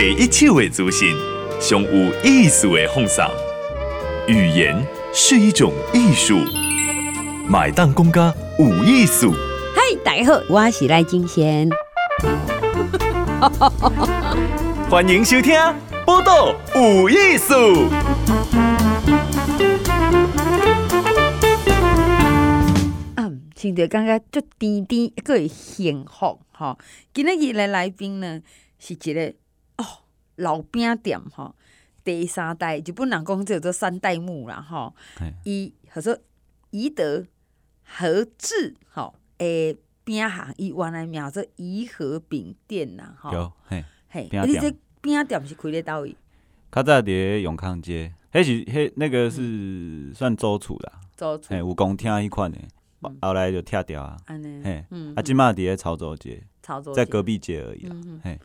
第一手的资讯，上有意思的放送。语言是一种艺术，买单公家有艺术。嗨，大家好，我是赖金贤。欢迎收听《报道有艺术》。嗯，听着感觉足甜甜，一个幸福哈。今日的来宾呢，是一个哦老饼店吼，第三代，日本人讲叫做三代目啦吼。伊叫做宜德和志吼，诶饼行，伊原来名做宜和饼店啦吼。有嘿。嘿，你这饼店是开咧倒位？较早伫永康街，迄是迄那个是算租厝啦，租厝，嘿，有公厅迄款的，后来就拆掉啊。安尼，嘿，啊，即马伫咧潮州街，潮州在隔壁街而已啦。嘿，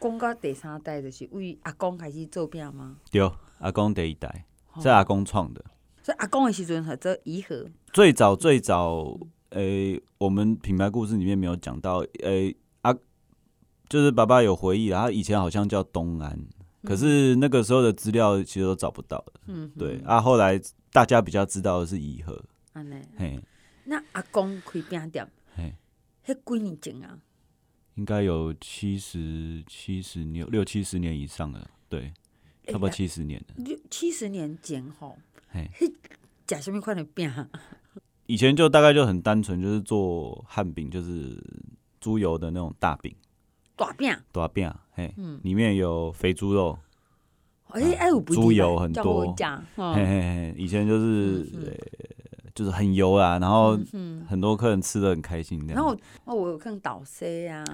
讲到第三代就是为阿公开始做饼吗？对，阿公第一代，是阿公创的。所以阿公的时阵，叫做宜和。最早最早，诶，我们品牌故事里面没有讲到，诶。就是爸爸有回忆，啦，他以前好像叫东安，可是那个时候的资料其实都找不到了。嗯，对啊，后来大家比较知道的是宜和。安尼，嘿，那阿公开饼店，嘿，迄几年前啊？应该有七十七十年，六七十年以上了。对，差不多七十年了。六七十年前后，嘿，食什么款的饼？以前就大概就很单纯，就是做汉饼，就是猪油的那种大饼。大饼，大饼，嘿，里面有肥猪肉，哎哎，猪油很多，嘿嘿嘿，以前就是就是很油啊，然后很多客人吃的很开心。然后哦，我有看倒 C 啊，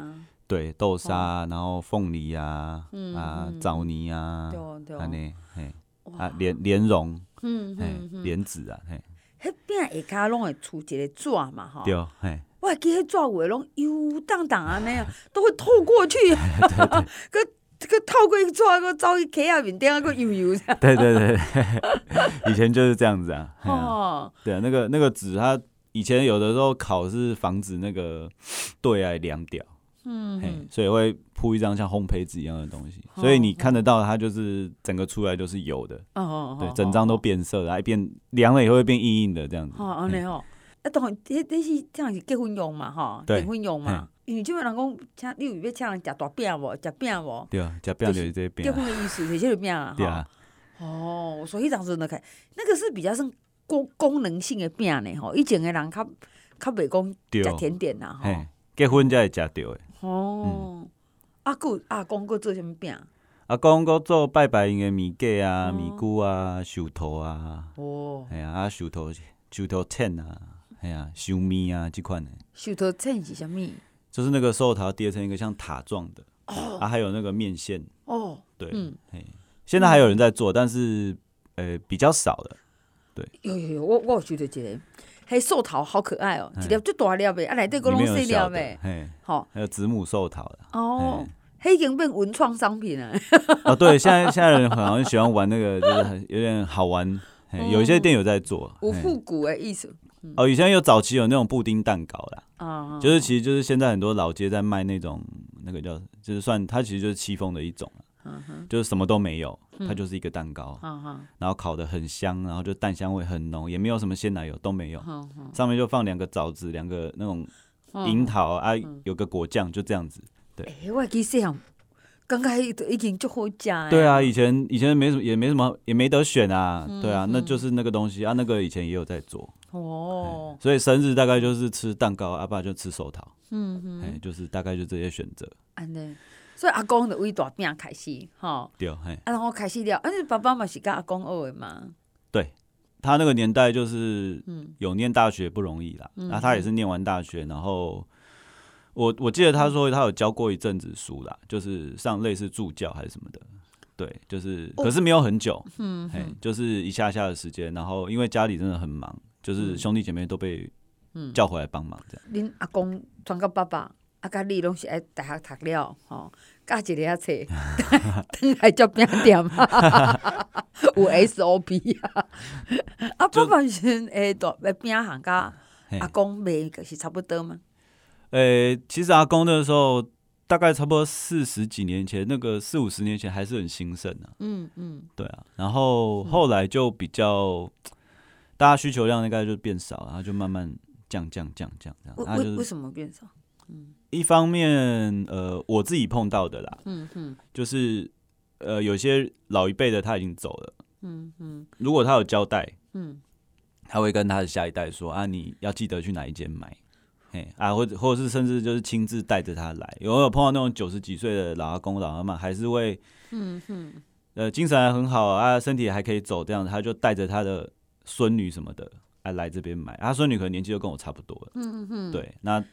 对，豆沙，然后凤梨呀，啊，枣泥啊，安尼，嘿，啊，莲莲蓉，嗯嗯，莲子啊，嘿，迄边下骹拢会出一个纸嘛，哈，对，嘿。哇，记迄纸位拢油荡荡安尼啊，都会透过去，个 个透过一纸个走去溪下面，顶那个油油。对对对，以前就是这样子啊。哦，对啊，那个那个纸，它以前有的时候烤是防止那个对爱凉掉，嗯，所以会铺一张像烘焙纸一样的东西，所以你看得到它就是整个出来都是油的。哦哦对，整张都变色，然后变凉了以后会变硬硬的这样子。哦，安尼哦。啊，当然，这这是这样是结婚用嘛，哈，结婚用嘛。因为即边人讲，请你有要请人食大饼无？食饼无？对啊，食饼就是这饼。结婚的意思是这个饼啊，对啊。哦，所以当时那个那个是比较算功功能性的饼呢，吼。以前的人较较袂讲食甜点呐，吼。结婚才会食到的。哦。阿姑阿公佫做什么饼？阿公佫做拜拜用的米粿啊、米菇啊、寿桃啊。哦。哎呀，啊寿桃寿桃签啊。哎呀，寿面啊，即款的。寿桃签是啥物？就是那个寿桃叠成一个像塔状的，啊，还有那个面线。哦，对，嗯，现在还有人在做，但是呃比较少了。对，有有有，我我觉得这个，嘿，寿桃好可爱哦，一粒最大粒的，啊，内底个拢细粒的，嘿，好，还有子母寿桃的。哦，黑，已经变文创商品了。哦，对，现在现在人好像喜欢玩那个，就是很有点好玩，有一些店有在做，有复古的意思。哦，以前有早期有那种布丁蛋糕啦，啊，就是其实就是现在很多老街在卖那种那个叫，就是算它其实就是戚风的一种，就是什么都没有，它就是一个蛋糕，然后烤的很香，然后就蛋香味很浓，也没有什么鲜奶油都没有，上面就放两个枣子，两个那种樱桃啊，有个果酱，就这样子，对。哎，我记得像刚开已经就好吃。对啊，以前以前没什么，也没什么，也没得选啊，对啊，那就是那个东西啊，那个以前也有在做。哦，所以生日大概就是吃蛋糕，阿爸就吃寿桃，嗯嗯，哎，就是大概就这些选择。安尼，所以阿公的为大饼开始，哈，对，嘿，然后开始了，而且爸爸嘛是跟阿公学的嘛。对，他那个年代就是，有念大学不容易啦，然后他也是念完大学，然后我我记得他说他有教过一阵子书啦，就是上类似助教还是什么的，对，就是可是没有很久，嗯，哎，就是一下下的时间，然后因为家里真的很忙。就是兄弟姐妹都被叫回来帮忙这样。恁阿公传个爸爸，阿甲你拢是爱大学读了吼，教一个册，等来做饼店，有 SOP 啊。啊，爸爸是诶，做饼行家，阿公卖个是差不多吗？诶，其实阿公那个时候大概差不多四十几年前，那个四五十年前还是很兴盛的。嗯嗯，对啊。然后后来就比较，大家需求量应该就变少，然后就慢慢降降降降这样。为为什么变少？嗯，一方面，呃，我自己碰到的啦，嗯嗯，就是呃，有些老一辈的他已经走了，嗯嗯，如果他有交代，嗯，他会跟他的下一代说啊，你要记得去哪一间买。啊，或者或者是甚至就是亲自带着他来，有没有碰到那种九十几岁的老阿公老阿妈，还是会，嗯哼，呃，精神还很好啊，身体还可以走这样，他就带着他的孙女什么的，哎来这边买，他孙女可能年纪就跟我差不多了，嗯哼，对，那。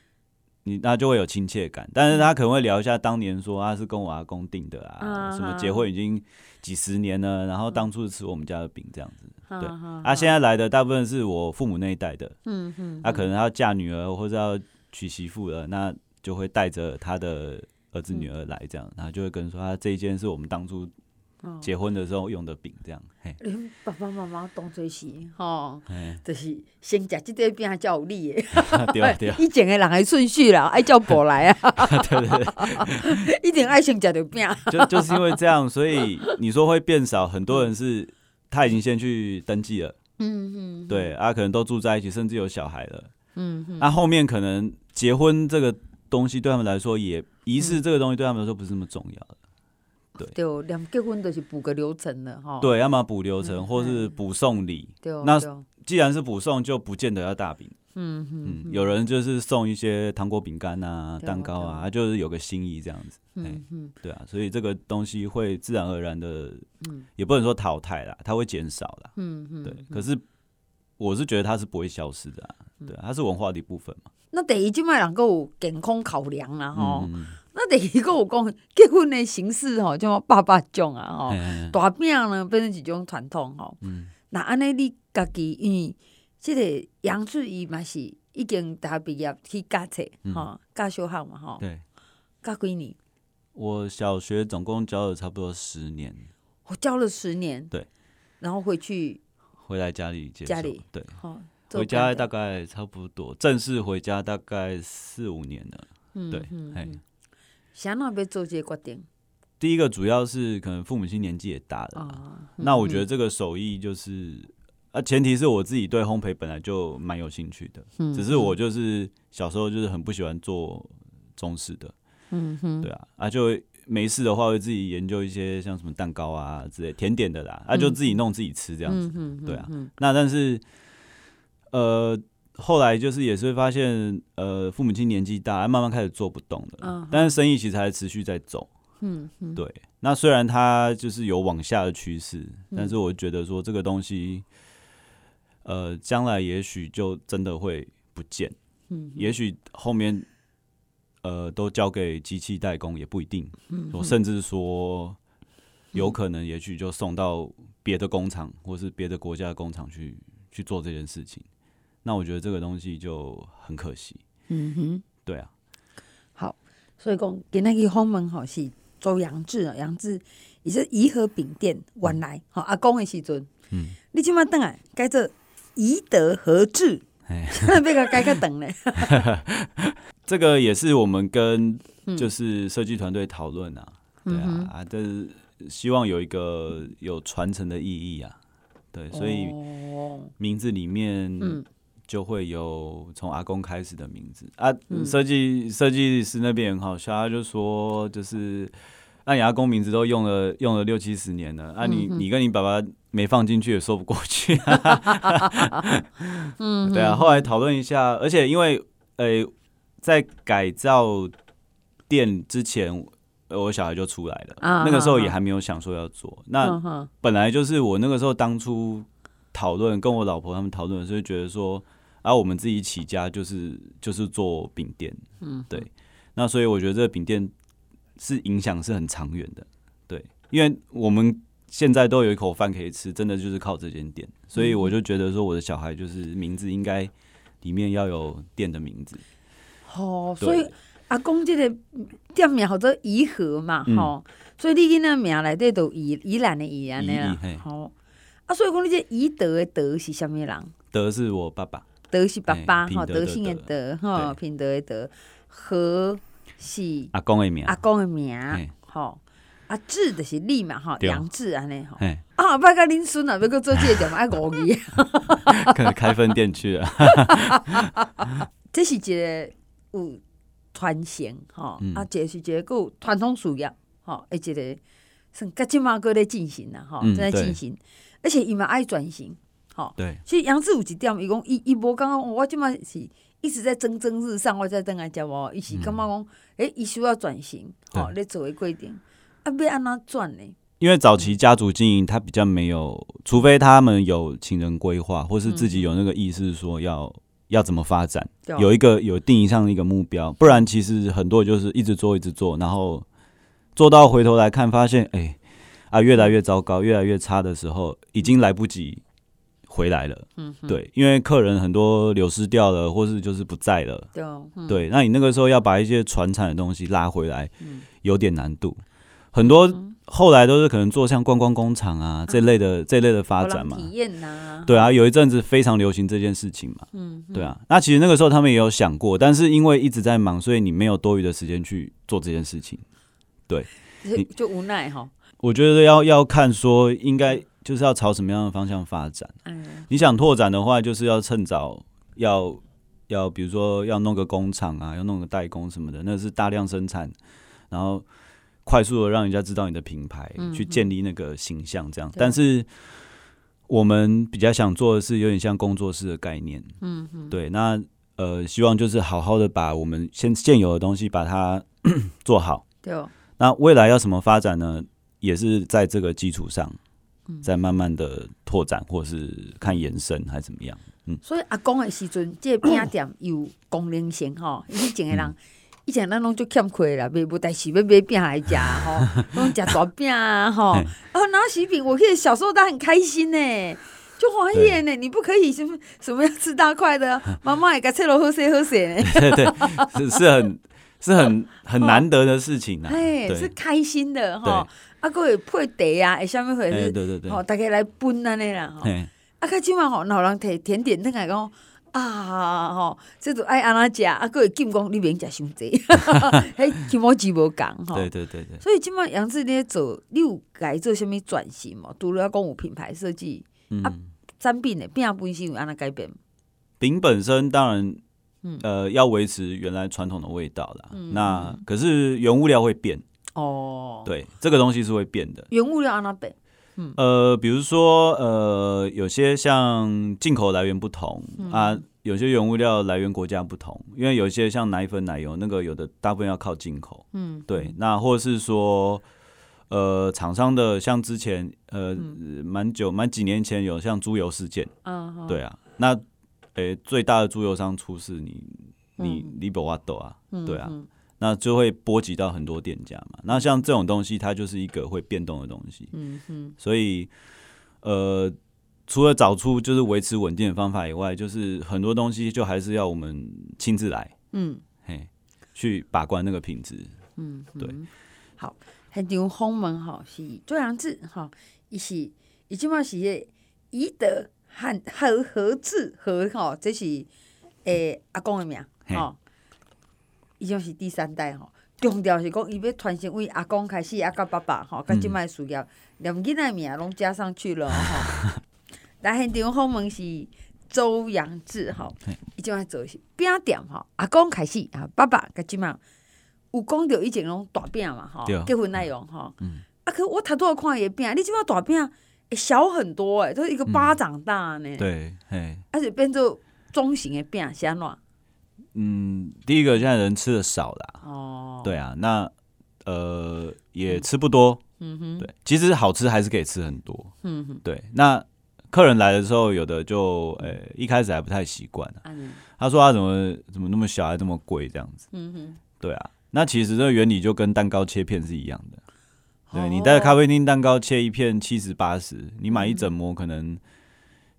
你那就会有亲切感，但是他可能会聊一下当年说他是跟我阿公订的啊，什么结婚已经几十年了，然后当初是吃我们家的饼这样子，对。啊，现在来的大部分是我父母那一代的，嗯嗯，他可能要嫁女儿或者要娶媳妇了，那就会带着他的儿子女儿来这样，然后就会跟说他这一间是我们当初。结婚的时候用的饼，这样。嘿爸爸妈妈当做是，吼，就是先食这块饼才有利的。对对。以前的人的顺序啦，爱叫婆来啊。对 对对。一定爱先食着饼。就就是因为这样，所以你说会变少，很多人是他已经先去登记了。嗯嗯。对啊，可能都住在一起，甚至有小孩了。嗯嗯。那后面可能结婚这个东西对他们来说，也仪式这个东西对他们来说不是那么重要的。对，两结婚都是补个流程的哈。对，要么补流程，或是补送礼。那既然是补送，就不见得要大饼。嗯嗯，有人就是送一些糖果、饼干啊、蛋糕啊，就是有个心意这样子。嗯嗯，对啊，所以这个东西会自然而然的，也不能说淘汰啦，它会减少啦。嗯嗯，对。可是我是觉得它是不会消失的，对，它是文化的一部分嘛。那第一，今麦能够健康考量啦，吼。那第一个我讲结婚的形式吼，叫爸爸种啊吼，大饼呢变成一种传统吼。那安尼你家己因为这个杨志怡嘛是已经大学毕业去教册吼，教小学嘛吼。对。教几年？我小学总共教了差不多十年。我教了十年。对。然后回去。回来家里接。家里。对。回家大概差不多，正式回家大概四五年了。嗯。对。嗯。想哪要做这个决定？第一个主要是可能父母亲年纪也大了，那我觉得这个手艺就是啊，前提是我自己对烘焙本来就蛮有兴趣的，嗯、只是我就是小时候就是很不喜欢做中式的，嗯哼，对啊，啊就没事的话会自己研究一些像什么蛋糕啊之类甜点的啦，啊就自己弄自己吃这样子，嗯、对啊，那但是呃。后来就是也是会发现，呃，父母亲年纪大，慢慢开始做不动了。Uh. 但是生意其实还持续在走。嗯、uh. 对。那虽然它就是有往下的趋势，uh. 但是我觉得说这个东西，呃，将来也许就真的会不见。嗯、uh，huh. 也许后面，呃，都交给机器代工也不一定。嗯、uh，huh. 甚至说，有可能也许就送到别的工厂或是别的国家的工厂去去做这件事情。那我觉得这个东西就很可惜。嗯哼，对啊。好，所以讲给那个访问吼是周杨志啊，杨志也是颐和饼店原来吼阿公的时阵，嗯，你今麦等啊改做颐德和志，哎，别个改个等呢。这个也是我们跟就是设计团队讨论啊，对啊，啊，这是希望有一个有传承的意义啊，对，所以名字里面嗯。就会有从阿公开始的名字。啊，设计设计师那边很好笑，他就说就是，那你阿公名字都用了用了六七十年了，啊你你跟你爸爸没放进去也说不过去，嗯，对啊，后来讨论一下，而且因为呃在改造店之前，我小孩就出来了，那个时候也还没有想说要做，那本来就是我那个时候当初讨论跟我老婆他们讨论的时候觉得说。而、啊、我们自己起家就是就是做饼店，嗯，对，那所以我觉得这个饼店是影响是很长远的，对，因为我们现在都有一口饭可以吃，真的就是靠这间店，所以我就觉得说我的小孩就是名字应该里面要有店的名字，哦，所以阿公这个店名叫做颐和嘛，吼、嗯，所以你囡仔名内底都颐颐兰的颐安尼啦，好，啊，所以讲你这颐德的德是啥物人？德是我爸爸。德是爸爸哈，德性的德哈，品德的德，和是阿公的名，阿公的名，吼，阿志就是你嘛，吼，杨志安尼，吼，啊，不甲恁孙啊，要阁做这个点嘛，爱五字，可能开分店去了，这是一个有传承，吼，啊，这是一个有传统事业，吼，一个算甲即马阁咧进行啦，吼，正在进行，而且伊嘛爱转型，吼，对，其实杨志有一点，伊讲伊伊无感觉我即满是。一直在蒸蒸日上，我在等来讲哦，伊是感觉讲，诶，伊需要转型，好，你作为规定，啊，要安怎转呢？因为早期家族经营，他比较没有，除非他们有请人规划，或是自己有那个意识，说要要怎么发展，有一个有定义上的一个目标，不然其实很多就是一直做一直做，然后做到回头来看，发现，哎，啊，越来越糟糕，越来越差的时候，已经来不及。回来了，嗯，对，因为客人很多流失掉了，或是就是不在了，对，嗯、对，那你那个时候要把一些传产的东西拉回来，嗯、有点难度。很多后来都是可能做像观光工厂啊这类的、嗯、这类的发展嘛，体验啊，对啊，有一阵子非常流行这件事情嘛，嗯，对啊，那其实那个时候他们也有想过，但是因为一直在忙，所以你没有多余的时间去做这件事情，对，就无奈哈。我觉得要要看说应该。就是要朝什么样的方向发展？嗯，你想拓展的话，就是要趁早要要，比如说要弄个工厂啊，要弄个代工什么的，那是大量生产，然后快速的让人家知道你的品牌，嗯、去建立那个形象，这样。但是我们比较想做的是有点像工作室的概念，嗯哼对。那呃，希望就是好好的把我们现现有的东西把它 做好。对哦。那未来要什么发展呢？也是在这个基础上。再慢慢的拓展，或是看延伸，还是怎么样？嗯，所以阿公的时阵，这个饼店有功能性吼。以前的人，以前咱拢就欠亏啦，买无代志要买饼来食吼，拢食大饼啊吼。啊，拿喜饼，我记得小时候他很开心呢，就欢喜呢。你不可以什么什么要吃大块的，妈妈也该吃了喝水喝水呢。对对，是是很是很很难得的事情啊。哎，是开心的哈。啊，阁会配茶啊，会啥物回事？对对对，吼，大家来分安尼啦，吼。啊，较即满吼，老人摕甜点，等来讲啊，吼，这都爱安那食，啊，阁会禁讲你免食伤济，迄起毛几无共，吼。对对对对。所以即满杨志咧做，你有该做啥物转型嘛？除了要讲有品牌设计，啊，产品的饼本身有安那改变？饼本身当然，呃，要维持原来传统的味道啦。那可是原物料会变。哦，对，这个东西是会变的。原物料按哪变？嗯，呃，比如说，呃，有些像进口来源不同、嗯、啊，有些原物料来源国家不同，因为有些像奶粉、奶油，那个有的大部分要靠进口。嗯，对，那或者是说，呃，厂商的像之前，呃，蛮、嗯、久蛮几年前有像猪油事件。嗯，嗯对啊，那，诶，最大的猪油商出事你，你你你不挖斗啊？嗯、对啊。那就会波及到很多店家嘛。那像这种东西，它就是一个会变动的东西。嗯哼。所以，呃，除了找出就是维持稳定的方法以外，就是很多东西就还是要我们亲自来。嗯。嘿，去把关那个品质。嗯。对。好，很牛轰门哈是周扬志哈，伊是伊即嘛是宜德和和和志何吼，这是诶、欸、阿公的名吼。伊就是第三代吼，强调是讲伊要传承为阿公开始，啊，到爸爸吼，甲即摆事业，连囡仔名拢加上去了吼。来现场访问是周扬志吼，伊即摆做是饼店吼，阿公开始啊，爸爸甲即摆有讲到以前拢大饼嘛吼，结婚内容吼。啊，可我头拄仔看伊个饼，你即摆大饼会小很多哎，就是一个巴掌大呢。对，嘿，而且变做中型的饼，是安怎？嗯，第一个现在人吃的少啦，哦，对啊，那呃也吃不多，嗯哼，对，其实好吃还是可以吃很多，嗯哼，对，那客人来的时候，有的就呃、欸、一开始还不太习惯，嗯，他说他怎么怎么那么小还这么贵这样子，嗯哼，对啊，那其实这个原理就跟蛋糕切片是一样的，对，你带咖啡厅蛋糕切一片七十八十，你买一整模可能。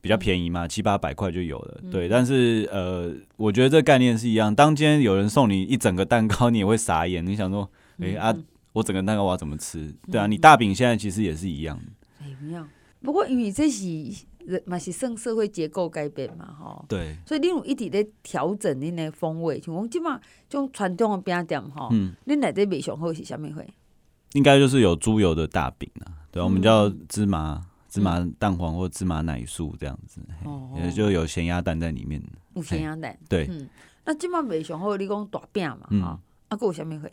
比较便宜嘛，七八百块就有了。对，但是呃，我觉得这个概念是一样。当今天有人送你一整个蛋糕，你也会傻眼。你想说，哎、欸、啊，我整个蛋糕我要怎么吃？对啊，你大饼现在其实也是一样的。哎，不过因为这是嘛是算社会结构改变嘛，吼。对。所以你有一直咧调整恁的风味，像讲即马种传统的饼店，吼，嗯，恁内底卖上好是啥物货？应该就是有猪油的大饼啊，对，我们叫芝麻芝麻蛋黄或芝麻奶酥这样子，也就有咸鸭蛋在里面。有咸鸭蛋。对。那即马卖上好，你讲大饼嘛，嗯，啊，搁有啥物货？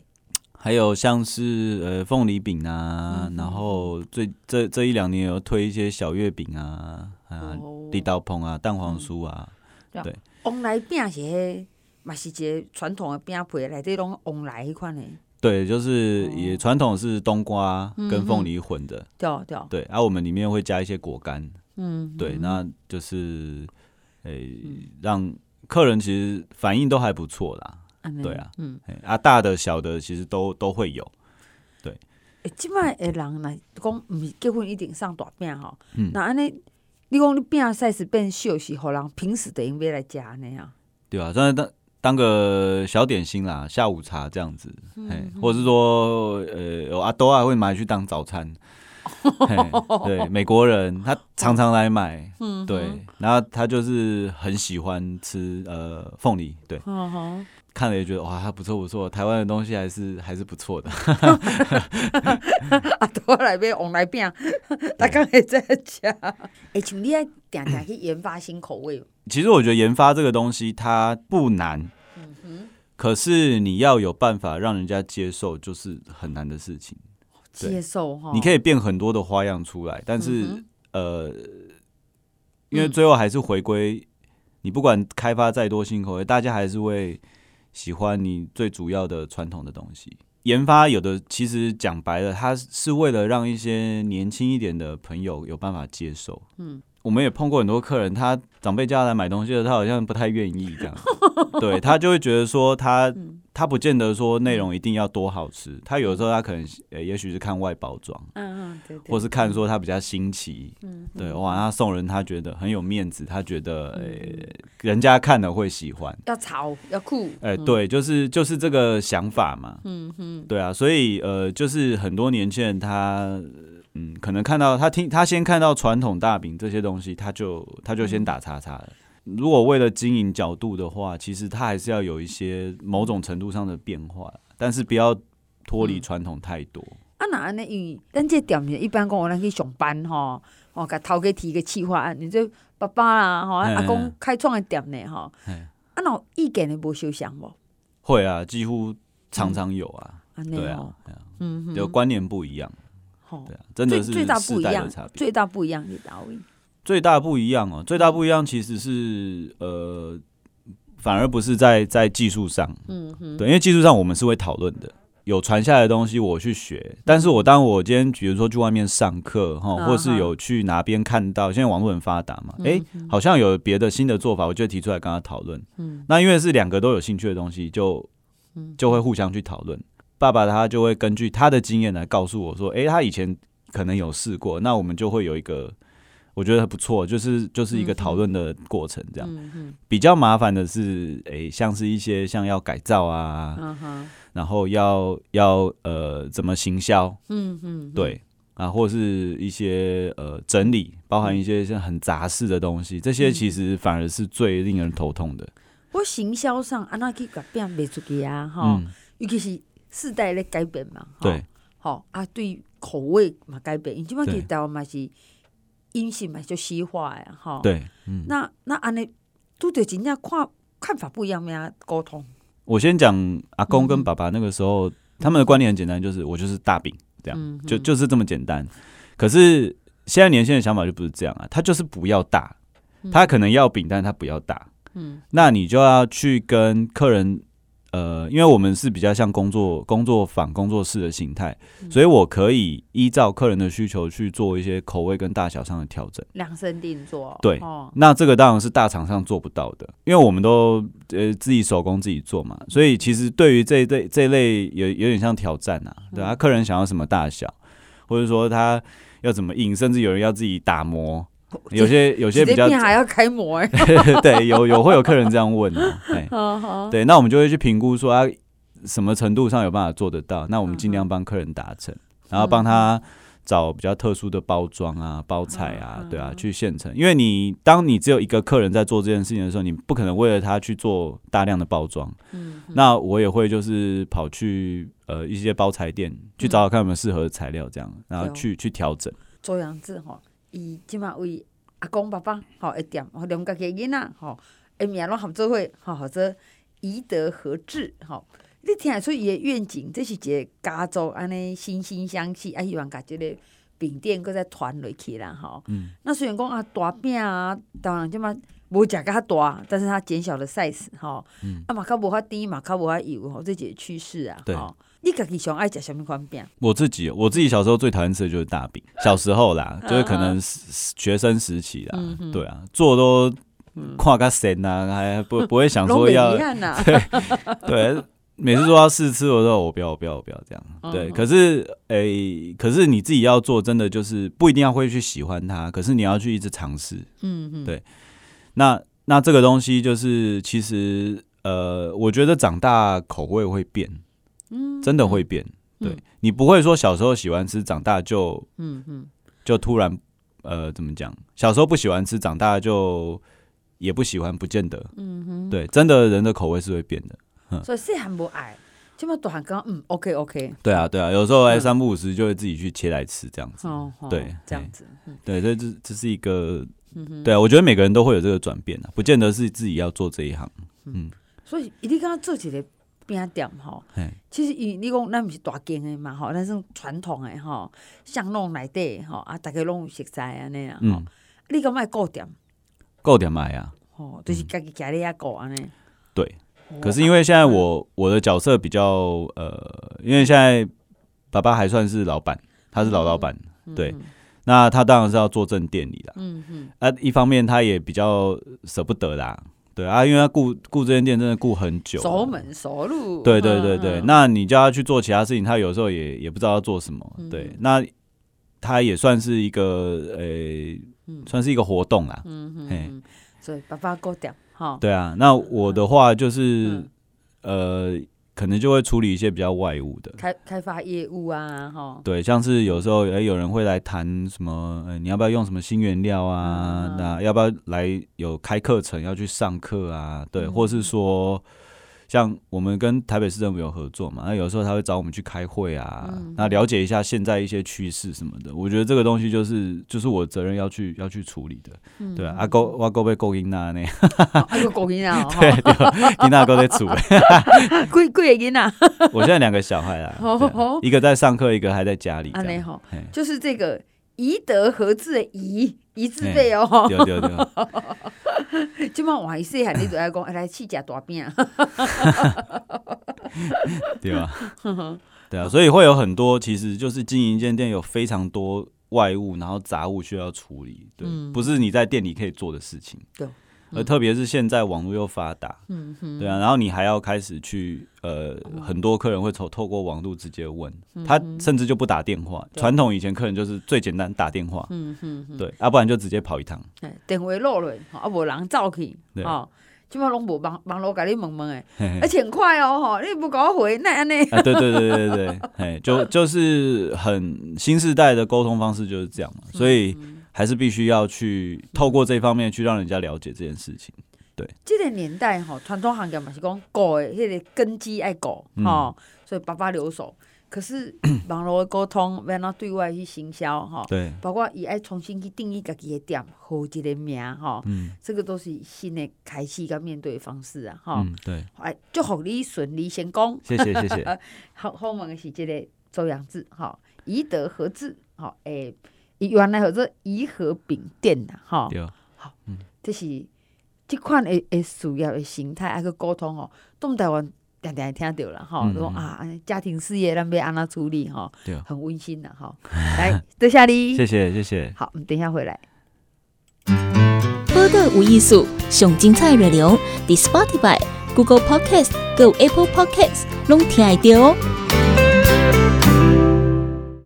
还有像是呃凤梨饼啊，然后最这这一两年有推一些小月饼啊，啊，地道椪啊，蛋黄酥啊，对。旺来饼是迄，嘛是一个传统的饼皮，内底拢旺来迄款的。对，就是也传统是冬瓜跟凤梨混的。对对。对，然后我们里面会加一些果干。嗯。对，那就是诶，让客人其实反应都还不错啦。对啊，嗯，啊，大的小的其实都都会有，对。诶，即摆诶人来讲，毋是结婚一定上大饼吼，那安尼，你讲你饼 size 变小是，互人平时得用买来食安尼啊？对啊，当当当个小点心啦，下午茶这样子，嗯，或者是说，呃，阿多啊会买去当早餐。对，美国人他常常来买，嗯，对，然后他就是很喜欢吃呃凤梨，对。看了也觉得哇，还不错不错，台湾的东西还是 还是不错的。啊，多来买旺来变，大家也在讲。哎，像你爱定定去研发新口味。其实我觉得研发这个东西它不难，嗯哼，可是你要有办法让人家接受，就是很难的事情。接受哈，你可以变很多的花样出来，但是、嗯、呃，因为最后还是回归，你不管开发再多新口味，大家还是会。喜欢你最主要的传统的东西，研发有的其实讲白了，它是为了让一些年轻一点的朋友有办法接受。嗯，我们也碰过很多客人，他长辈叫他来买东西的，他好像不太愿意这样，对，他就会觉得说他。他不见得说内容一定要多好吃，他有时候他可能呃，也许是看外包装，嗯嗯，对，或是看说他比较新奇，嗯，对，哇，他送人他觉得很有面子，他觉得呃，人家看了会喜欢，要潮要酷，哎，对，就是就是这个想法嘛，嗯嗯，对啊，所以呃，就是很多年轻人他嗯，可能看到他听他先看到传统大饼这些东西，他就他就先打叉叉了。如果为了经营角度的话，其实它还是要有一些某种程度上的变化，但是不要脱离传统太多。嗯、啊，那安尼，因为咱这店面一般讲，我咱去上班吼，哦，甲头家提个企划案，你这爸爸啦，吼，阿公开创的店呢，吼，啊，那意见你无相像无？会啊，几乎常常有啊，嗯、对啊，嗯，有观念不一样，嗯、对啊，真的是最大不一样，最大不一样是哪位？最大不一样哦，最大不一样其实是呃，反而不是在在技术上，嗯哼，对，因为技术上我们是会讨论的，有传下来的东西我去学，但是我当我今天比如说去外面上课哈，或是有去哪边看到，现在网络很发达嘛，哎，好像有别的新的做法，我就提出来跟他讨论，嗯，那因为是两个都有兴趣的东西，就就会互相去讨论。爸爸他就会根据他的经验来告诉我说，哎，他以前可能有试过，那我们就会有一个。我觉得不错，就是就是一个讨论的过程，这样。比较麻烦的是，诶、欸，像是一些像要改造啊，嗯、然后要要呃怎么行销，嗯嗯，对啊，或者是一些呃整理，包含一些像很杂事的东西，这些其实反而是最令人头痛的。不过、嗯、行销上，啊那去改变没出去啊，哈、嗯，尤其是世代的改变嘛，对，好啊，对口味嘛改变，你基本上台湾嘛是。饮食嘛就西化呀，哈。对，嗯。那那安尼，拄着真正看看法不一样，咩沟通？我先讲阿公跟爸爸那个时候，嗯、他们的观念很简单，就是我就是大饼这样，嗯、就就是这么简单。可是现在年轻人想法就不是这样啊，他就是不要大，他可能要饼，但他不要大。嗯。那你就要去跟客人。呃，因为我们是比较像工作工作坊、工作室的形态，嗯、所以我可以依照客人的需求去做一些口味跟大小上的调整，量身定做。对，哦、那这个当然是大厂商做不到的，因为我们都呃自己手工自己做嘛，所以其实对于这一类这一类有有点像挑战啊，对啊，客人想要什么大小，或者说他要怎么印，甚至有人要自己打磨。有些有些比较还要开模哎，对，有有会有客人这样问 的，对，那我们就会去评估说啊，什么程度上有办法做得到，那我们尽量帮客人达成，然后帮他找比较特殊的包装啊、包材啊，对啊，去现成。因为你当你只有一个客人在做这件事情的时候，你不可能为了他去做大量的包装。嗯，那我也会就是跑去呃一些包材店去找找看有没有适合的材料，这样，然后去去调整。做样子吼，伊即马为阿公爸爸吼一店，吼两家己囡仔吼，诶名拢合做伙吼，或者宜德合志吼。你听得出伊的愿景，这是一个家族安尼惺惺相惜，啊，希望甲即个饼店搁再传落去啦，吼。嗯。那虽然讲啊，大饼啊，当然即马无食较大，但是它减小了 size，吼。嗯。啊嘛较无法甜，嘛较无法油，吼，这一个趋势啊。对。你家己上爱食什么款饼？我自己，我自己小时候最讨厌吃的就是大饼。小时候啦，就是可能学生时期啦，嗯、对啊，做都跨个神啊，还不不会想说要。对对。每次说要试吃，我说我不要，我不要，我不要这样。对，可是诶、欸，可是你自己要做，真的就是不一定要会去喜欢它，可是你要去一直尝试。嗯嗯，对。那那这个东西就是，其实呃，我觉得长大口味会变，嗯，真的会变。对，你不会说小时候喜欢吃，长大就嗯嗯，就突然呃，怎么讲？小时候不喜欢吃，长大就也不喜欢，不见得。嗯哼，对，真的人的口味是会变的。所以细汉不爱，这么大汉讲嗯，OK OK。对啊对啊，有时候哎三不五时就会自己去切来吃这样子。哦，对，这样子。对，所以这这是一个，对啊，我觉得每个人都会有这个转变啊，不见得是自己要做这一行。嗯。所以一定刚刚做起来饼店吼，其实你你讲那不是大间的嘛吼，那是传统的吼，巷弄内底吼啊，大家拢有食材啊那样哈。你讲卖顾店？顾店卖啊。哦，就是家己家里也顾安尼。对。可是因为现在我我的角色比较呃，因为现在爸爸还算是老板，他是老老板，对，那他当然是要坐镇店里啦。嗯嗯。啊，一方面他也比较舍不得啦，对啊，因为他顾顾这间店真的顾很久，熟门熟路。对对对对，那你叫他去做其他事情，他有时候也也不知道要做什么。对，那他也算是一个呃，算是一个活动啦。嗯嗯。所以爸爸顾店。对啊，那我的话就是，呃，可能就会处理一些比较外务的开开发业务啊，哈。对，像是有时候哎，有人会来谈什么，哎，你要不要用什么新原料啊？那要不要来有开课程要去上课啊？对，或是说。像我们跟台北市政府有合作嘛，那有时候他会找我们去开会啊，那了解一下现在一些趋势什么的。我觉得这个东西就是就是我责任要去要去处理的，对啊。阿哥，阿哥被勾引那呢？阿哥勾引啊？对 对，囡仔哥在厝。贵贵的囡仔。我现在两个小孩啊，一个在上课，一个还在家里。安好，就是这个宜德合致的宜宜字辈哦。对对对。今 晚晚一细汉，你就爱讲来去食大饼，对啊？对啊，所以会有很多，其实就是经营一间店有非常多外物，然后杂物需要处理，对，不是你在店里可以做的事情。对。而特别是现在网络又发达，嗯哼，对啊，然后你还要开始去，呃，很多客人会透透过网络直接问，他甚至就不打电话。传统以前客人就是最简单打电话，嗯哼，对，要不然就直接跑一趟。电话落了，啊，无人走去，哦，基本拢无网网络甲你问问诶，而且很快哦，哈，你不给我回，那安尼。对对对对对对，就就是很新时代的沟通方式就是这样嘛，所以。还是必须要去透过这方面去让人家了解这件事情。对，这个年代哈，传统行业嘛是讲狗的，迄个根基爱顾哈，所以爸爸留守。可是 网络的沟通，要哪对外去行销哈？对，包括伊爱重新去定义家己的店，好一个名哈。嗯，这个都是新的开启跟面对的方式啊。哈，对。哎，祝福你顺利成功。谢谢谢谢。好后面是这个周扬志哈，宜德合志哈诶。原来叫做宜和饼店呐，哈，好，嗯，这是这款诶诶事业诶形态，啊，去沟通吼，东台湾常常听到了哈，说啊，家庭事业咱要安怎处理哈，对，很温馨的哈。来，多谢你，谢谢谢谢。好，我们等一下回来。播客无艺术，上精彩内容，伫 Spotify、Google Podcast、Go Apple Podcast，拢听得到哦。